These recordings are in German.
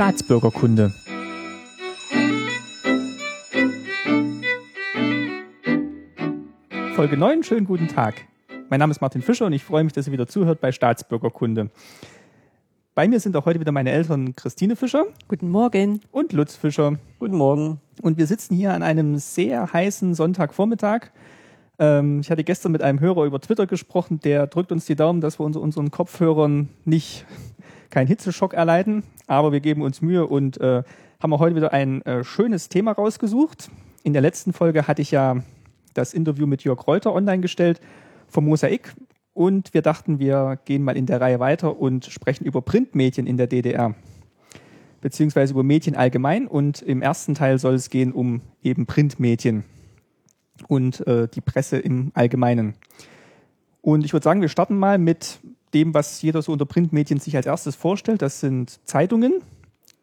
Staatsbürgerkunde. Folge 9, schönen guten Tag. Mein Name ist Martin Fischer und ich freue mich, dass ihr wieder zuhört bei Staatsbürgerkunde. Bei mir sind auch heute wieder meine Eltern Christine Fischer. Guten Morgen. Und Lutz Fischer. Guten Morgen. Und wir sitzen hier an einem sehr heißen Sonntagvormittag. Ähm, ich hatte gestern mit einem Hörer über Twitter gesprochen, der drückt uns die Daumen, dass wir unter unseren Kopfhörern nicht keinen Hitzeschock erleiden, aber wir geben uns Mühe und äh, haben auch heute wieder ein äh, schönes Thema rausgesucht. In der letzten Folge hatte ich ja das Interview mit Jörg Reuter online gestellt vom Mosaik und wir dachten, wir gehen mal in der Reihe weiter und sprechen über Printmedien in der DDR beziehungsweise über Medien allgemein und im ersten Teil soll es gehen um eben Printmedien und äh, die Presse im Allgemeinen. Und ich würde sagen, wir starten mal mit dem, was jeder so unter Printmedien sich als erstes vorstellt. Das sind Zeitungen.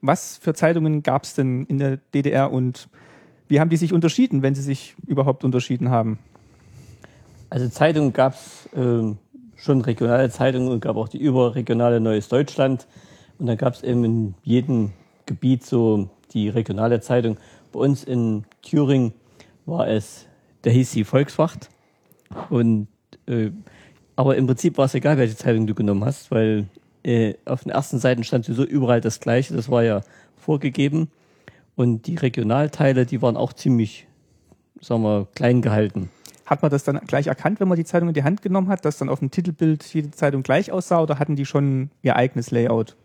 Was für Zeitungen gab es denn in der DDR und wie haben die sich unterschieden, wenn sie sich überhaupt unterschieden haben? Also Zeitungen gab es äh, schon regionale Zeitungen und gab auch die überregionale Neues Deutschland. Und dann gab es eben in jedem Gebiet so die regionale Zeitung. Bei uns in Thüringen war es, der hieß die Volkswacht. Und äh, aber im Prinzip war es egal, welche Zeitung du genommen hast, weil äh, auf den ersten Seiten stand sowieso überall das Gleiche. Das war ja vorgegeben. Und die Regionalteile, die waren auch ziemlich, sagen wir, klein gehalten. Hat man das dann gleich erkannt, wenn man die Zeitung in die Hand genommen hat, dass dann auf dem Titelbild jede Zeitung gleich aussah oder hatten die schon ihr eigenes Layout?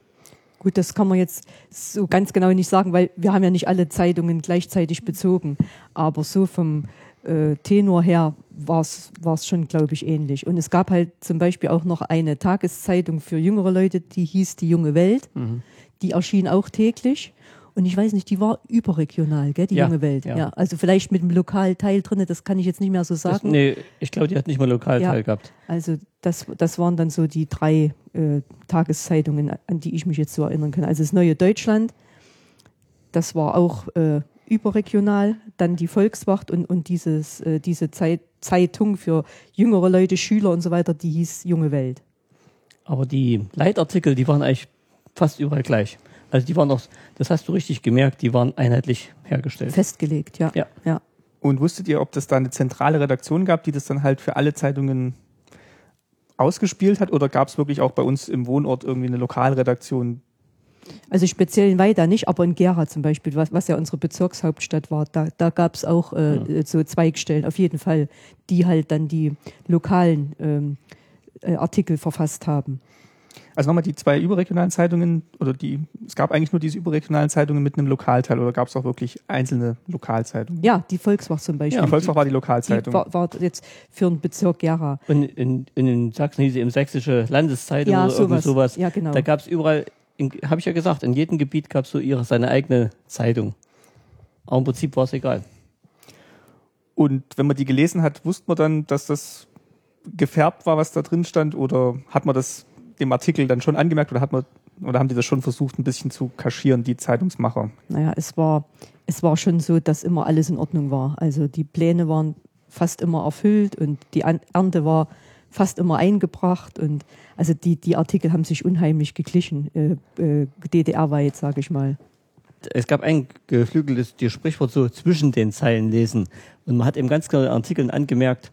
Gut, das kann man jetzt so ganz genau nicht sagen, weil wir haben ja nicht alle Zeitungen gleichzeitig bezogen. Aber so vom äh, Tenor her war es schon, glaube ich, ähnlich. Und es gab halt zum Beispiel auch noch eine Tageszeitung für jüngere Leute, die hieß Die junge Welt. Mhm. Die erschien auch täglich. Und ich weiß nicht, die war überregional, gell, die ja, junge Welt. Ja. ja. Also vielleicht mit einem Lokalteil drin, das kann ich jetzt nicht mehr so sagen. Das, nee, ich glaube, die hat nicht mal Lokalteil ja, gehabt. Also das, das waren dann so die drei äh, Tageszeitungen, an die ich mich jetzt so erinnern kann. Also das Neue Deutschland, das war auch äh, überregional, dann die Volkswacht und, und dieses, äh, diese Zeit, Zeitung für jüngere Leute, Schüler und so weiter, die hieß Junge Welt. Aber die Leitartikel, die waren eigentlich fast überall gleich. Also die waren auch, das hast du richtig gemerkt, die waren einheitlich hergestellt. Festgelegt, ja. Ja. ja. Und wusstet ihr, ob das da eine zentrale Redaktion gab, die das dann halt für alle Zeitungen ausgespielt hat? Oder gab es wirklich auch bei uns im Wohnort irgendwie eine Lokalredaktion, also speziell in Weida nicht, aber in Gera zum Beispiel, was, was ja unsere Bezirkshauptstadt war, da, da gab es auch äh, ja. so Zweigstellen, auf jeden Fall, die halt dann die lokalen ähm, äh, Artikel verfasst haben. Also nochmal die zwei überregionalen Zeitungen oder die, es gab eigentlich nur diese überregionalen Zeitungen mit einem Lokalteil oder gab es auch wirklich einzelne Lokalzeitungen? Ja, die Volkswacht zum Beispiel. Ja, die Volkswacht war die Lokalzeitung. Die war, war, jetzt für den Bezirk Gera. Und in, in, in Sachsen hieß sie im Sächsische Landeszeitung ja, oder sowas. sowas. Ja, genau. Da gab es überall habe ich ja gesagt, in jedem Gebiet gab es so ihre, seine eigene Zeitung. Aber im Prinzip war es egal. Und wenn man die gelesen hat, wusste man dann, dass das gefärbt war, was da drin stand, oder hat man das dem Artikel dann schon angemerkt oder hat man oder haben die das schon versucht, ein bisschen zu kaschieren, die Zeitungsmacher? Naja, es war, es war schon so, dass immer alles in Ordnung war. Also die Pläne waren fast immer erfüllt und die Ernte war fast immer eingebracht und also die, die Artikel haben sich unheimlich geglichen, äh, äh, DDR-weit, sage ich mal. Es gab ein geflügeltes Sprichwort so zwischen den Zeilen lesen und man hat eben ganz genau in Artikeln angemerkt,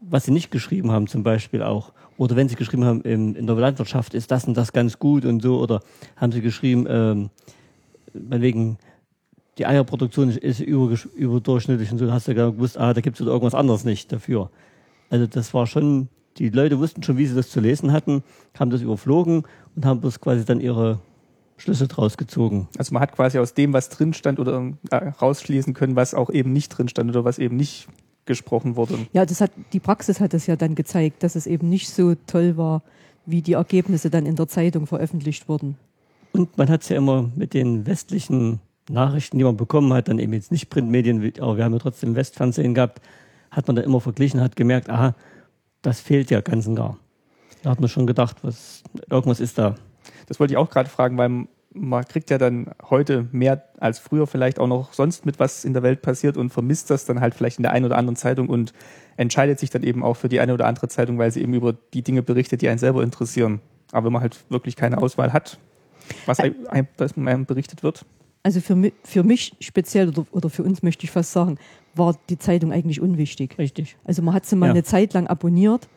was sie nicht geschrieben haben zum Beispiel auch. Oder wenn sie geschrieben haben, in, der Landwirtschaft ist das und das ganz gut und so. Oder haben sie geschrieben, ähm, wegen die Eierproduktion ist über, überdurchschnittlich und so, hast du gewusst, ah, da gibt es irgendwas anderes nicht dafür. Also das war schon die Leute wussten schon, wie sie das zu lesen hatten, haben das überflogen und haben bloß quasi dann ihre Schlüsse draus gezogen. Also man hat quasi aus dem, was drin stand oder äh, rausschließen können, was auch eben nicht drin stand oder was eben nicht gesprochen wurde. Ja, das hat, die Praxis hat das ja dann gezeigt, dass es eben nicht so toll war, wie die Ergebnisse dann in der Zeitung veröffentlicht wurden. Und man hat es ja immer mit den westlichen Nachrichten, die man bekommen hat, dann eben jetzt nicht Printmedien, aber wir haben ja trotzdem Westfernsehen gehabt, hat man da immer verglichen, hat gemerkt, aha, das fehlt ja ganz und gar. Da hat man schon gedacht, was, irgendwas ist da. Das wollte ich auch gerade fragen, weil man kriegt ja dann heute mehr als früher vielleicht auch noch sonst mit, was in der Welt passiert und vermisst das dann halt vielleicht in der einen oder anderen Zeitung und entscheidet sich dann eben auch für die eine oder andere Zeitung, weil sie eben über die Dinge berichtet, die einen selber interessieren. Aber wenn man halt wirklich keine Auswahl hat, was einem, berichtet wird? Also für, für mich speziell oder, oder für uns möchte ich fast sagen, war die Zeitung eigentlich unwichtig. Richtig. Also man hat sie mal Ja. eine Zeit lang abonniert,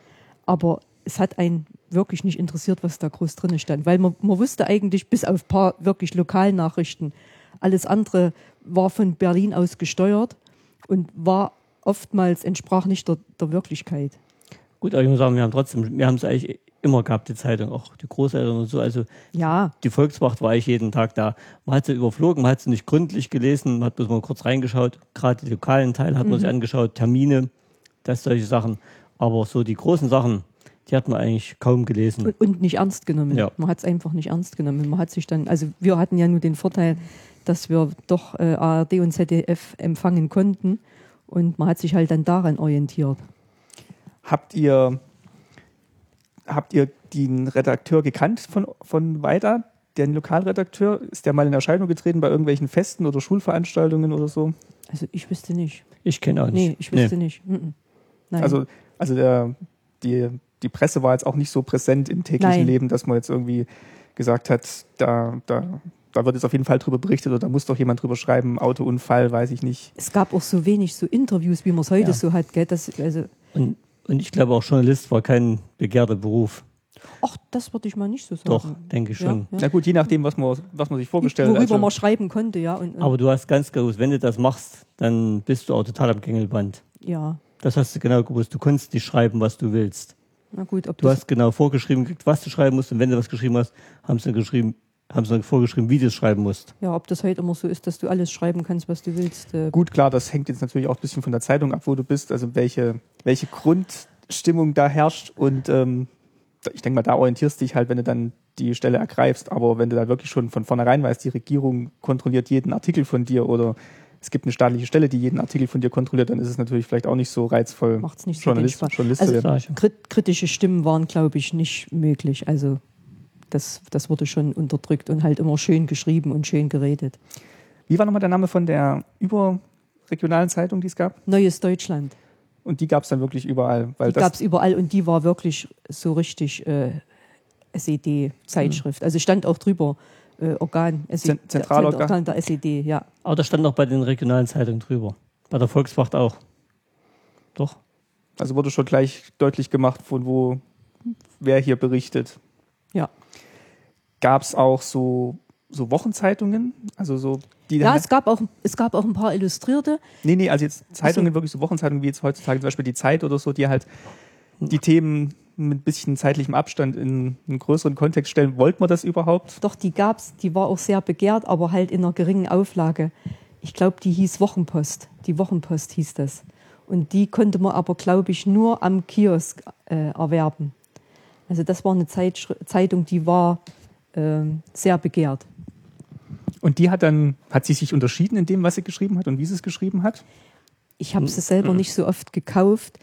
aber es hat einen wirklich nicht interessiert, was da groß drin stand, weil man, man wusste eigentlich bis auf ein paar wirklich Lokalnachrichten, alles andere war von Berlin aus gesteuert und war oftmals entsprach nicht der, der Wirklichkeit. Gut, aber ich muss sagen, wir haben trotzdem, wir haben es eigentlich immer gehabt, die Zeitung, auch die Großeltern und so. Also Ja, die Volkswacht war ich jeden Tag da. Man hat sie überflogen, man hat sie nicht gründlich gelesen, man hat bloß mal kurz reingeschaut. Gerade die lokalen Teile hat man sich angeschaut, Termine, das solche Sachen. Aber so die großen Sachen, die hat man eigentlich kaum gelesen. und, und nicht ernst genommen. Ja. Man hat es einfach nicht ernst genommen. Man hat sich dann, also wir hatten ja nur den Vorteil, dass wir doch äh, ARD und ZDF empfangen konnten und man hat sich halt dann daran orientiert. Habt ihr, habt ihr den Redakteur gekannt von, von Weida, den Lokalredakteur? Ist der mal in Erscheinung getreten bei irgendwelchen Festen oder Schulveranstaltungen oder so? Also ich wüsste nicht. Ich kenne auch nicht. Nee, ich wüsste nicht. Mhm. Nein. Also, also der, die, die Presse war jetzt auch nicht so präsent im täglichen Nein. Leben, dass man jetzt irgendwie gesagt hat, da, da, da wird jetzt auf jeden Fall drüber berichtet oder da muss doch jemand drüber schreiben, Autounfall, weiß ich nicht. es gab auch so wenig so Interviews, wie man es heute Ja. so hat. Gell? Das, also, Und, und ich glaube auch Journalist war kein begehrter Beruf. ach, das würde ich mal nicht so sagen. Doch, denke ich schon. Ja, Na gut, je nachdem, was man, was man sich vorgestellt hat. Worüber Also, man schreiben konnte, ja. Und, und, Aber du hast ganz gewusst, wenn du das machst, dann bist du auch total am Gängelband. ja, Das hast du genau gewusst. Du konntest nicht schreiben, was du willst. na gut, ob Du das, hast genau vorgeschrieben was du schreiben musst. Und wenn du was geschrieben hast, haben sie dann geschrieben, haben sie dann vorgeschrieben, wie du es schreiben musst. ja, ob das heute immer so ist, dass du alles schreiben kannst, was du willst. Äh, gut, klar, das hängt jetzt natürlich auch ein bisschen von der Zeitung ab, wo du bist, also welche, welche Grundstimmung da herrscht und ähm, ich denke mal, da orientierst du dich halt, wenn du dann die Stelle ergreifst, aber wenn du da wirklich schon von vornherein weißt, die Regierung kontrolliert jeden Artikel von dir oder es gibt eine staatliche Stelle, die jeden Artikel von dir kontrolliert, dann ist es natürlich vielleicht auch nicht so reizvoll, Macht's nicht so Journalist, Spaß. Journalist Also- kritische Stimmen waren, glaube ich, nicht möglich. Also das, das wurde schon unterdrückt und halt immer schön geschrieben und schön geredet. Wie war nochmal der Name von der überregionalen Zeitung, die es gab? Neues Deutschland. Und die gab es dann wirklich überall, weil Die gab es überall und die war wirklich so richtig äh, SED-Zeitschrift. Also stand auch drüber äh, Organ, SED, Zen- Zentralorgan. der SED, ja. Aber das stand auch bei den regionalen Zeitungen drüber. Bei der Volkswacht auch. Doch. Also wurde schon gleich deutlich gemacht, von wo wer hier berichtet. Gab es auch so, so Wochenzeitungen? Also so die Ja, es gab, auch, es gab auch ein paar Illustrierte. Nee, nee, also jetzt Zeitungen, wirklich so Wochenzeitungen wie jetzt heutzutage zum Beispiel die Zeit oder so, die halt die Themen mit ein bisschen zeitlichem Abstand in einen größeren Kontext stellen. Wollt man das überhaupt? Doch, die gab's, die war auch sehr begehrt, aber halt in einer geringen Auflage. Ich glaube, die hieß Wochenpost. Die Wochenpost hieß das. Und die konnte man aber, glaube ich, nur am Kiosk äh, erwerben. Also das war eine Zeitschri Zeitung, die war sehr begehrt. Und die hat dann, hat sie sich unterschieden in dem, was sie geschrieben hat und wie sie es geschrieben hat? Ich habe sie selber nicht so oft gekauft.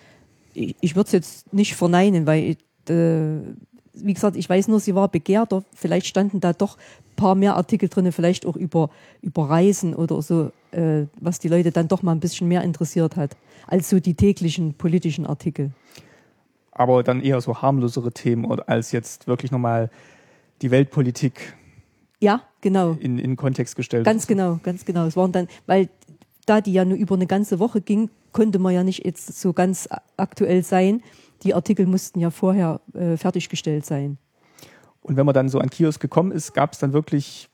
Ich, ich würde es jetzt nicht verneinen, weil, äh, wie gesagt, ich weiß nur, sie war begehrter. Vielleicht standen da doch ein paar mehr Artikel drin, vielleicht auch über, über Reisen oder so, äh, was die Leute dann doch mal ein bisschen mehr interessiert hat, als so die täglichen politischen Artikel. Aber dann eher so harmlosere Themen oder als jetzt wirklich nochmal die Weltpolitik Ja, genau. in, in Kontext gestellt. Ganz genau, ganz genau. Es waren dann, weil da die ja nur über eine ganze Woche ging, konnte man ja nicht jetzt so ganz aktuell sein. Die Artikel mussten ja vorher äh, fertiggestellt sein. Und wenn man dann so an Kiosk gekommen ist, gab es dann wirklich,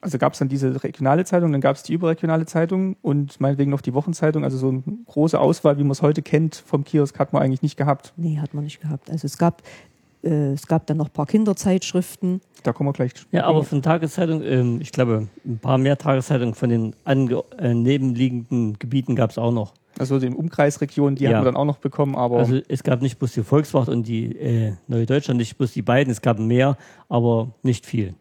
also gab es dann diese regionale Zeitung, dann gab es die überregionale Zeitung und meinetwegen noch die Wochenzeitung. Also so eine große Auswahl, wie man es heute kennt, vom Kiosk hat man eigentlich nicht gehabt. Nee, hat man nicht gehabt. Also es gab, äh, es gab dann noch ein paar Kinderzeitschriften. Da kommen wir gleich. Ja, aber von Tageszeitungen, ähm, ich glaube, ein paar mehr Tageszeitungen von den ange äh, nebenliegenden Gebieten gab es auch noch. Also den Umkreisregionen, die Ja. haben wir dann auch noch bekommen, aber Also es gab nicht bloß die Volkswacht und die äh, Neue Deutschland, nicht bloß die beiden, es gab mehr, aber nicht viel.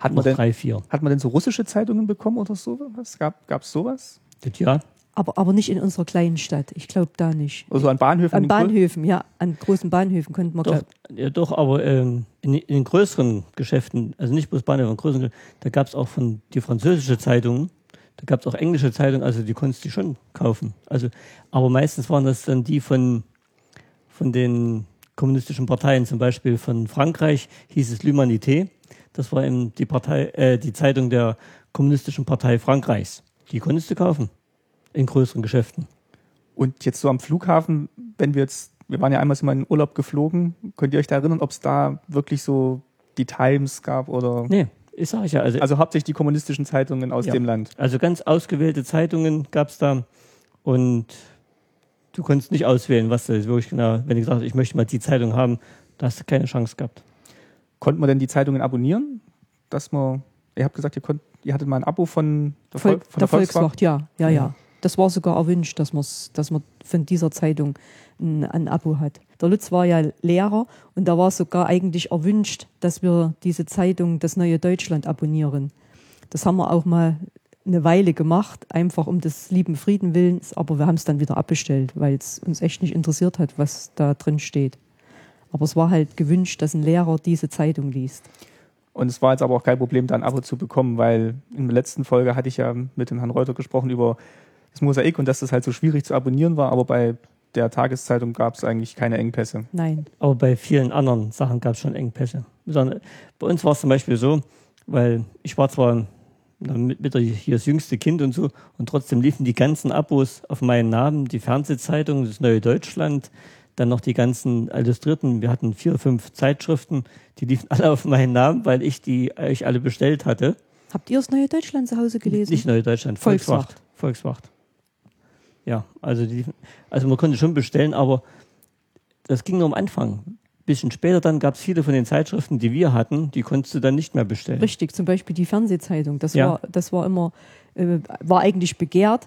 hat man, noch denn, drei, vier. hat man denn so russische Zeitungen bekommen oder sowas? Gab es sowas? Das ja. Aber, aber nicht in unserer kleinen Stadt. Ich glaube da nicht. Also an Bahnhöfen? An Bahnhöfen, ja, an großen Bahnhöfen könnte man Doch, glaub, ja, doch aber ähm, in, in den größeren Geschäften, also nicht bloß Bahnhöfe, in größeren, da gab es auch von die französische Zeitung, da gab es auch englische Zeitungen, also die konntest du schon kaufen. Also, aber meistens waren das dann die von, von den kommunistischen Parteien, zum Beispiel von Frankreich hieß es L'Humanité. Das war eben die Partei, äh, die Zeitung der Kommunistischen Partei Frankreichs. Die konntest du kaufen. In größeren Geschäften. Und jetzt so am Flughafen, wenn wir jetzt, wir waren ja einmal in meinen Urlaub geflogen, könnt ihr euch da erinnern, ob es da wirklich so die Times gab oder. Nee, ich sage ja. Also, Also hauptsächlich die kommunistischen Zeitungen aus Ja. dem Land. also ganz ausgewählte Zeitungen gab es da. Und du konntest nicht auswählen, was du wirklich genau, wenn du gesagt hast, ich möchte mal die Zeitung haben, da hast du keine Chance gehabt. Konnte man denn die Zeitungen abonnieren? Dass man, ihr habt gesagt, ihr, konnt, ihr hattet mal ein Abo von der, Vol Volk, von der Volkswacht, ja, ja, ja, Ja. Das war sogar erwünscht, dass, dass man von dieser Zeitung ein, ein Abo hat. Der Lutz war ja Lehrer und da war sogar eigentlich erwünscht, dass wir diese Zeitung Das Neue Deutschland abonnieren. Das haben wir auch mal eine Weile gemacht, einfach um des lieben Frieden willens, aber wir haben es dann wieder abbestellt, weil es uns echt nicht interessiert hat, was da drin steht. Aber es war halt gewünscht, dass ein Lehrer diese Zeitung liest. Und es war jetzt aber auch kein Problem, da ein Abo zu bekommen, weil in der letzten Folge hatte ich ja mit dem Herrn Reuter gesprochen über das Mosaik und dass das halt so schwierig zu abonnieren war, aber bei der Tageszeitung gab es eigentlich keine Engpässe. Nein. Aber bei vielen anderen Sachen gab es schon Engpässe. Besonders- Bei uns war es zum Beispiel so, weil ich war zwar mit, mit der, hier das jüngste Kind und so, und trotzdem liefen die ganzen Abos auf meinen Namen, die Fernsehzeitung, das Neue Deutschland, dann noch die ganzen Illustrierten. Wir hatten vier, fünf Zeitschriften, die liefen alle auf meinen Namen, weil ich die euch alle bestellt hatte. Habt ihr das Neue Deutschland zu Hause gelesen? Nicht Neue Deutschland, Volkswacht. Volkswacht. Volkswacht. Ja, also, die, also man konnte schon bestellen, aber das ging nur am Anfang. bisschen später dann gab es viele von den Zeitschriften, die wir hatten, die konntest du dann nicht mehr bestellen. Richtig, zum Beispiel die Fernsehzeitung. Das, Ja. war, das war immer, äh, war eigentlich begehrt.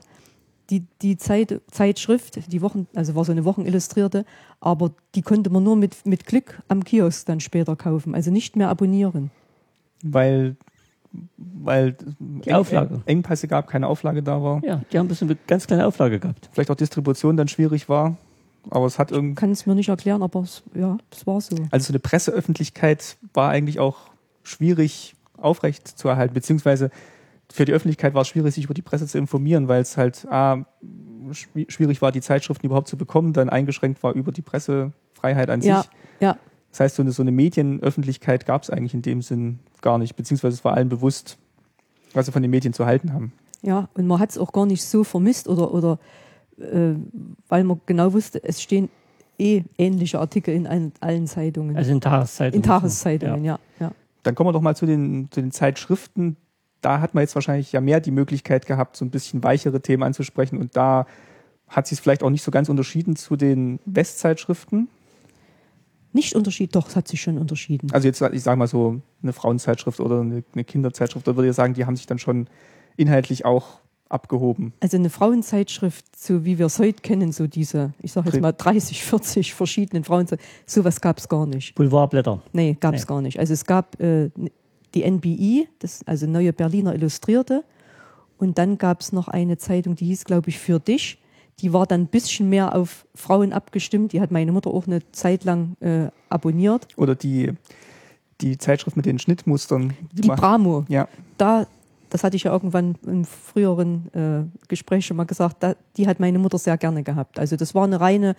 Die, die Zeit, Zeitschrift, die Wochen, also war so eine Wochenillustrierte, aber die konnte man nur mit, mit Glück am Kiosk dann später kaufen, also nicht mehr abonnieren. Weil, weil Die Auflage. Engpässe gab, keine Auflage da war. Ja, die haben bloß eine ganz kleine Auflage gehabt. Vielleicht auch Distribution dann schwierig war. Aber es hat irgendwie, Kann es mir nicht erklären, aber es, ja, es war so. also so eine Presseöffentlichkeit war eigentlich auch schwierig aufrecht zu erhalten, beziehungsweise für die Öffentlichkeit war es schwierig, sich über die Presse zu informieren, weil es halt A, schwi- schwierig war, die Zeitschriften überhaupt zu bekommen, dann eingeschränkt war über die Pressefreiheit an Ja, sich. ja. Das heißt, so eine, so eine Medienöffentlichkeit gab es eigentlich in dem Sinn gar nicht, beziehungsweise es war allen bewusst, was sie von den Medien zu halten haben. Ja, und man hat es auch gar nicht so vermisst oder, oder äh, weil man genau wusste, es stehen eh ähnliche Artikel in allen, allen Zeitungen. Also in Tageszeitungen. in Tageszeitungen, ja. ja. Dann kommen wir doch mal zu den, zu den Zeitschriften. Da hat man jetzt wahrscheinlich ja mehr die Möglichkeit gehabt, so ein bisschen weichere Themen anzusprechen. Und da hat sich es vielleicht auch nicht so ganz unterschieden zu den Westzeitschriften. Nicht Unterschied, doch, es hat sich schon unterschieden. Also jetzt, ich sage mal so eine Frauenzeitschrift oder eine, eine Kinderzeitschrift, da würde ich sagen, die haben sich dann schon inhaltlich auch abgehoben. Also eine Frauenzeitschrift, so wie wir es heute kennen, so diese, ich sage jetzt mal 30, 40 verschiedenen Frauenzeitschriften, sowas gab es gar nicht. Boulevardblätter. Nee, gab es Nee. gar nicht. Also es gab äh, die NBI, das, also Neue Berliner Illustrierte, und dann gab es noch eine Zeitung, die hieß, glaube ich, Für dich. Die war dann ein bisschen mehr auf Frauen abgestimmt. Die hat meine Mutter auch eine Zeit lang äh, abonniert. Oder die, die Zeitschrift mit den Schnittmustern. Die macht- Bramo, Ja, da, das hatte ich ja irgendwann im früheren äh, Gespräch schon mal gesagt, da, die hat meine Mutter sehr gerne gehabt. Also das war eine reine,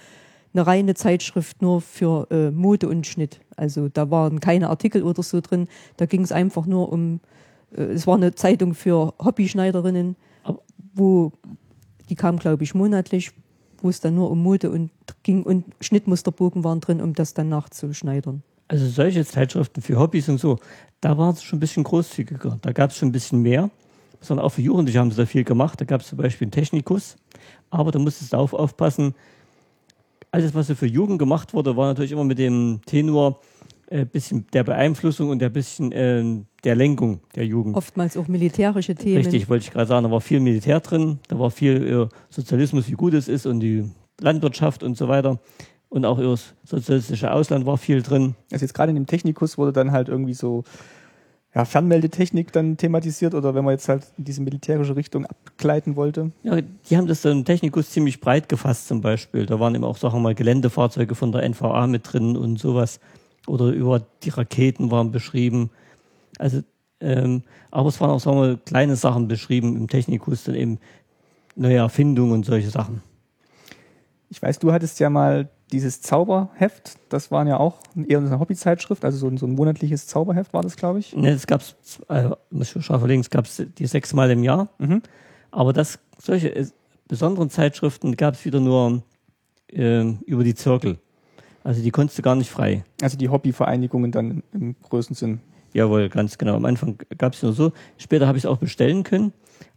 eine reine Zeitschrift nur für äh, Mode und Schnitt. Also da waren keine Artikel oder so drin. Da ging es einfach nur um, äh, es war eine Zeitung für Hobbyschneiderinnen, wo die kam, glaube ich, monatlich, wo es dann nur um Mode und ging und Schnittmusterbogen waren drin, um das dann nachzuschneidern. Also solche Zeitschriften für Hobbys und so, da war es schon ein bisschen großzügiger. Da gab es schon ein bisschen mehr. Sondern auch für Jugendliche haben sie da viel gemacht. Da gab es zum Beispiel einen Technikus. Aber da musstest du auf, aufpassen. Alles, was so für Jugend gemacht wurde, war natürlich immer mit dem Tenor äh, bisschen der Beeinflussung und der bisschen äh, der Lenkung der Jugend. Oftmals auch militärische Themen. Richtig, wollte ich gerade sagen, da war viel Militär drin, da war viel über Sozialismus, wie gut es ist und die Landwirtschaft und so weiter. Und auch über das sozialistische Ausland war viel drin. also jetzt gerade in dem Technikus wurde dann halt irgendwie so ja, Fernmeldetechnik dann thematisiert oder wenn man jetzt halt in diese militärische Richtung abgleiten wollte. Ja, die haben das dann im Technikus ziemlich breit gefasst zum Beispiel. Da waren eben auch, sagen wir mal, Geländefahrzeuge von der NVA mit drin und sowas. Oder über die Raketen waren beschrieben. Also, ähm, aber es waren auch, sagen wir mal, kleine Sachen beschrieben im Technikus, dann eben neue Erfindungen und solche Sachen. Ich weiß, du hattest ja mal dieses Zauberheft, das waren ja auch eher eine Hobbyzeitschrift, also so ein, so ein monatliches Zauberheft war das, glaube ich. Ne, es gab äh, muss ich schon verlegen, es gab die sechsmal im Jahr. Mhm. Aber das, solche äh, besonderen Zeitschriften gab es wieder nur äh, über die Zirkel. Also die konntest du gar nicht frei. Also die Hobbyvereinigungen dann im größten Sinn. Jawohl, ganz genau. Am Anfang gab es nur so. Später habe ich es auch bestellen können.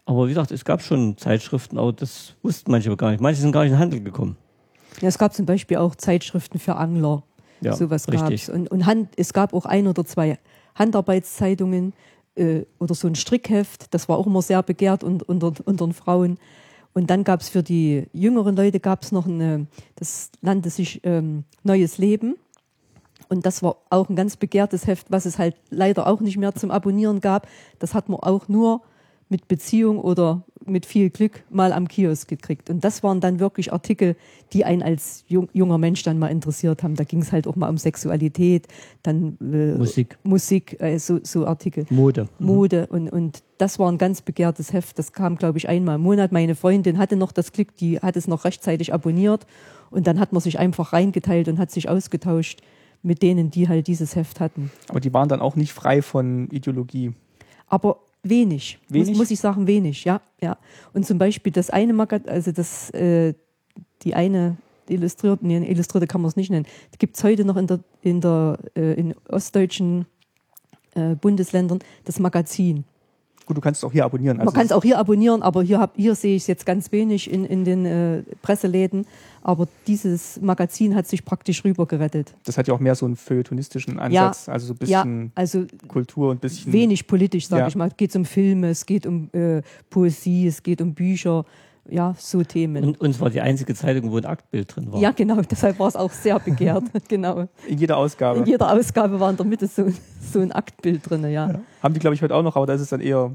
Aber wie gesagt, es gab schon Zeitschriften, aber das wussten manche aber gar nicht. Manche sind gar nicht in den Handel gekommen. Ja, es gab zum Beispiel auch Zeitschriften für Angler. Ja, Sowas richtig. gab's. Und, und Hand, es gab auch ein oder zwei Handarbeitszeitungen äh, oder so ein Strickheft. Das war auch immer sehr begehrt und, unter, unter den Frauen. Und dann gab es für die jüngeren Leute gab's noch eine, das nannte sich ähm, Neues Leben. Und das war auch ein ganz begehrtes Heft, was es halt leider auch nicht mehr zum Abonnieren gab. Das hat man auch nur mit Beziehung oder mit viel Glück mal am Kiosk gekriegt. Und das waren dann wirklich Artikel, die einen als jung, junger Mensch dann mal interessiert haben. Da ging es halt auch mal um Sexualität, dann äh, Musik, Musik äh, so, so Artikel. Mode. Mode und, und das war ein ganz begehrtes Heft. Das kam, glaube ich, einmal im Monat. Meine Freundin hatte noch das Glück, die hat es noch rechtzeitig abonniert und dann hat man sich einfach reingeteilt und hat sich ausgetauscht mit denen, die halt dieses Heft hatten. Aber die waren dann auch nicht frei von Ideologie. Aber wenig, Wenig? Muss, muss ich sagen, wenig, ja, ja. Und zum Beispiel das eine Magazin, also das, äh, die eine illustrierte, nee, illustrierte kann man es nicht nennen, gibt es heute noch in der, in der, äh, in ostdeutschen äh, Bundesländern, das Magazin. Gut, du kannst auch hier abonnieren. Also Man kann es auch hier abonnieren, aber hier, hab, hier sehe ich es jetzt ganz wenig in, in den äh, Presseläden. Aber dieses Magazin hat sich praktisch rübergerettet. das hat ja auch mehr so einen feuilletonistischen Ja, Ansatz, also so ein Ja, bisschen also Kultur und ein bisschen wenig politisch, sage Ja. ich mal. Es geht um Filme, es geht um äh, Poesie, es geht um Bücher, ja, so Themen. Und, und es war die einzige Zeitung, wo ein Aktbild drin war. ja, genau, deshalb war es auch sehr begehrt. genau. in jeder Ausgabe. In jeder Ausgabe war in der Mitte so, so ein Aktbild drin, ja. Haben die, glaube ich, heute auch noch, aber da ist es dann eher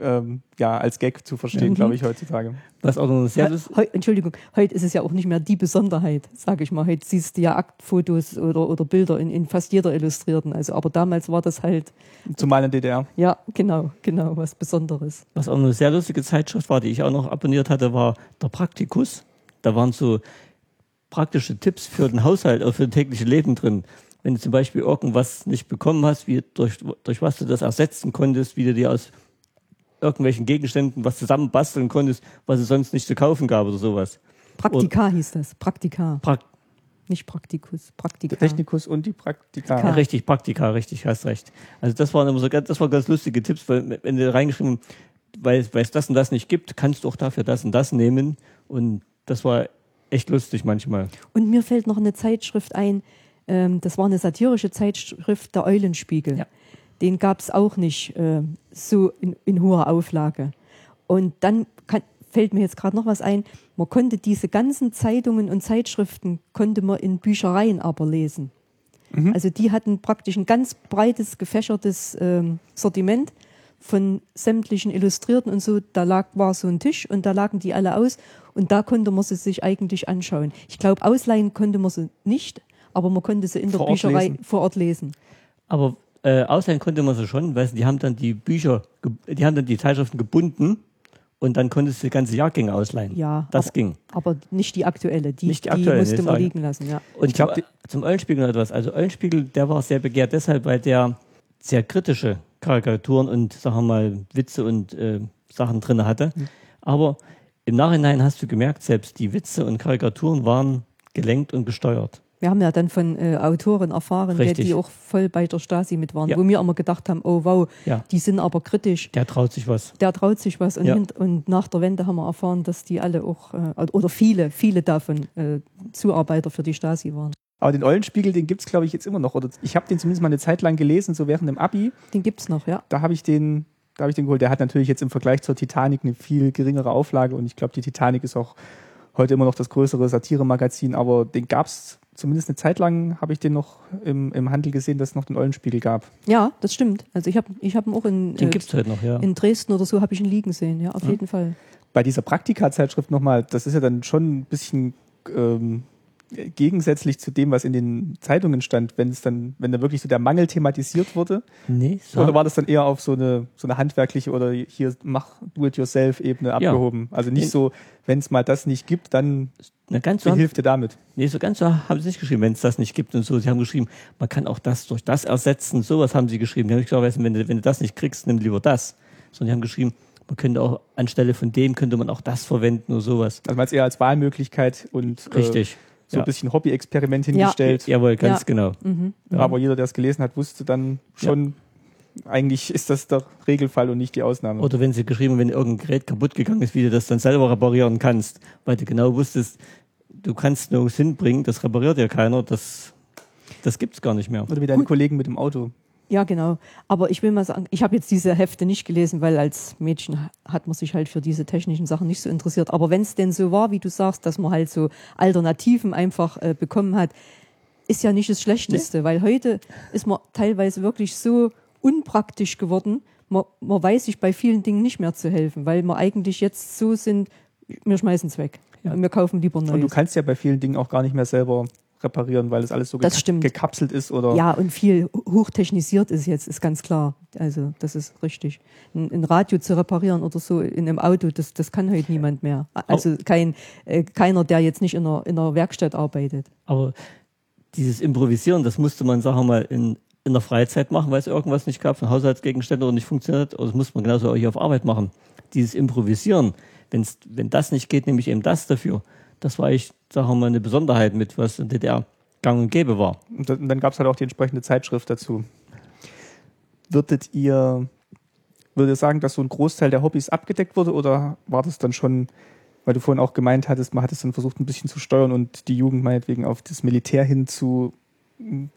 ähm, ja, als Gag zu verstehen, Mhm. glaube ich, heutzutage. Was auch noch sehr He- heu, Entschuldigung, heute ist es ja auch nicht mehr die Besonderheit, sage ich mal. Heute siehst du ja Aktfotos oder, oder Bilder in, in fast jeder Illustrierten. Also, aber damals war das halt, Zumal in der DDR. ja, genau, genau, was Besonderes. Was auch eine sehr lustige Zeitschrift war, die ich auch noch abonniert hatte, war der Praktikus. Da waren so praktische Tipps für den Haushalt, auch für das tägliche Leben drin. Wenn du zum Beispiel irgendwas nicht bekommen hast, wie durch, durch was du das ersetzen konntest, wie du dir aus irgendwelchen Gegenständen was zusammenbasteln konntest, was es sonst nicht zu kaufen gab oder sowas. Praktika hieß das, Praktika, Prakt nicht Praktikus, Praktika. Der Technikus und die Praktika. Ja, richtig, Praktika, richtig, hast recht. Also das waren immer so ganz, das waren ganz lustige Tipps, weil wenn du reingeschrieben, weil, weil es das und das nicht gibt, kannst du auch dafür das und das nehmen. Und das war echt lustig manchmal. Und mir fällt noch eine Zeitschrift ein, ähm, das war eine satirische Zeitschrift, der Eulenspiegel. Ja. Den gab es auch nicht äh, so in, in hoher Auflage. Und dann kann, fällt mir jetzt gerade noch was ein, man konnte diese ganzen Zeitungen und Zeitschriften, konnte man in Büchereien aber lesen. Also die hatten praktisch ein ganz breites, gefächertes ähm, Sortiment von sämtlichen Illustrierten und so. Da lag, war so ein Tisch und da lagen die alle aus und da konnte man sie sich eigentlich anschauen. Ich glaube, ausleihen konnte man sie nicht, aber man konnte sie in der Vor Bücherei lesen. vor Ort lesen. Aber äh, ausleihen konnte man sie schon, weil die haben dann die Bücher, die haben dann die Zeitschriften gebunden und dann konntest du die ganze Jahrgänge ausleihen. Ja, Das aber, ging. aber nicht die aktuelle. Die, Nicht die aktuelle, musste nee, man liegen lassen. Ja. Und Ich glaub, zum, zum Eulenspiegel noch etwas. Also Eulenspiegel, der war sehr begehrt deshalb, weil der sehr kritische Karikaturen und, sagen wir mal, Witze und äh, Sachen drin hatte. Mhm. Aber im Nachhinein hast du gemerkt, selbst die Witze und Karikaturen waren gelenkt und gesteuert. Wir haben ja dann von äh, Autoren erfahren, die auch voll bei der Stasi mit waren, Ja. wo wir immer gedacht haben, oh wow, Ja. die sind aber kritisch. Der traut sich was. Der traut sich was. Und, Ja. und nach der Wende haben wir erfahren, dass die alle auch, äh, oder viele, viele davon äh, Zuarbeiter für die Stasi waren. Aber den Eulenspiegel, den gibt es, glaube ich, jetzt immer noch. Oder ich habe den zumindest mal eine Zeit lang gelesen, so während dem Abi. Den gibt's noch, ja. Da habe ich den, da habe ich den geholt. Der hat natürlich jetzt im Vergleich zur Titanic eine viel geringere Auflage und ich glaube, die Titanic ist auch heute immer noch das größere Satiremagazin, aber den gab es zumindest eine Zeit lang, habe ich den noch im, im Handel gesehen, dass es noch den Eulenspiegel gab. Ja, das stimmt. Also ich habe ich hab ihn auch in, Den äh, gibt's heute noch, ja. in Dresden oder so habe ich ihn liegen sehen, ja, auf jeden Fall. Bei dieser Praktika-Zeitschrift nochmal, das ist ja dann schon ein bisschen ähm, gegensätzlich zu dem, was in den Zeitungen stand, wenn es dann, wenn da wirklich so der Mangel thematisiert wurde? Nee, so Oder war das dann eher auf so eine, so eine handwerkliche oder hier mach do-it-yourself-Ebene abgehoben? Also nicht so, wenn es mal das nicht gibt, dann na, ganz so hilft dir damit? Nee, so ganz so haben sie nicht geschrieben, wenn es das nicht gibt und so. Sie haben geschrieben, man kann auch das durch das ersetzen. Sowas haben sie geschrieben. Die haben nicht gesagt, wenn du, wenn du das nicht kriegst, nimm lieber das. Sondern die haben geschrieben, man könnte auch anstelle von dem könnte man auch das verwenden oder sowas. Also man es eher als Wahlmöglichkeit und äh, Richtig. So Ja. ein bisschen Hobby-Experiment hingestellt. Jawohl, ganz Ja. genau. Ja. Aber jeder, der es gelesen hat, wusste dann schon, eigentlich ist das der Regelfall und nicht die Ausnahme. Oder wenn sie geschrieben, haben, wenn irgendein Gerät kaputt gegangen ist, wie du das dann selber reparieren kannst, weil du genau wusstest, du kannst nirgends hinbringen, das repariert ja keiner, das, das gibt's gar nicht mehr. Oder wie deine Kollegen mit dem Auto. Ja, genau. Aber ich will mal sagen, ich habe jetzt diese Hefte nicht gelesen, weil als Mädchen hat man sich halt für diese technischen Sachen nicht so interessiert. Aber wenn es denn so war, wie du sagst, dass man halt so Alternativen einfach äh, bekommen hat, ist ja nicht das Schlechteste, weil heute ist man teilweise wirklich so unpraktisch geworden. Man, man weiß sich bei vielen Dingen nicht mehr zu helfen, weil wir eigentlich jetzt so sind, wir schmeißen es weg. Ja. Wir kaufen lieber Und du kannst ja bei vielen Dingen auch gar nicht mehr selber reparieren, weil es alles so stimmt. gekapselt ist oder Ja, und viel hochtechnisiert ist jetzt, ist ganz klar. Also, das ist richtig. Ein, ein Radio zu reparieren oder so in einem Auto, das, das kann heute niemand mehr. Also kein, äh, keiner, der jetzt nicht in einer, in einer Werkstatt arbeitet. Aber dieses Improvisieren, das musste man, sagen wir mal, in, in der Freizeit machen, weil es irgendwas nicht gab, von Haushaltsgegenständen oder nicht funktioniert, oder das muss man genauso auch hier auf Arbeit machen. Dieses Improvisieren, wenn's, wenn das nicht geht, nehme ich eben das dafür. Das war ich, sagen wir mal, eine Besonderheit mit, was in DDR gang und gäbe war. Und dann, dann gab es halt auch die entsprechende Zeitschrift dazu. Würdet ihr, würdet ihr sagen, dass so ein Großteil der Hobbys abgedeckt wurde oder war das dann schon, weil du vorhin auch gemeint hattest, man hat es dann versucht ein bisschen zu steuern und die Jugend meinetwegen auf das Militär hin zu,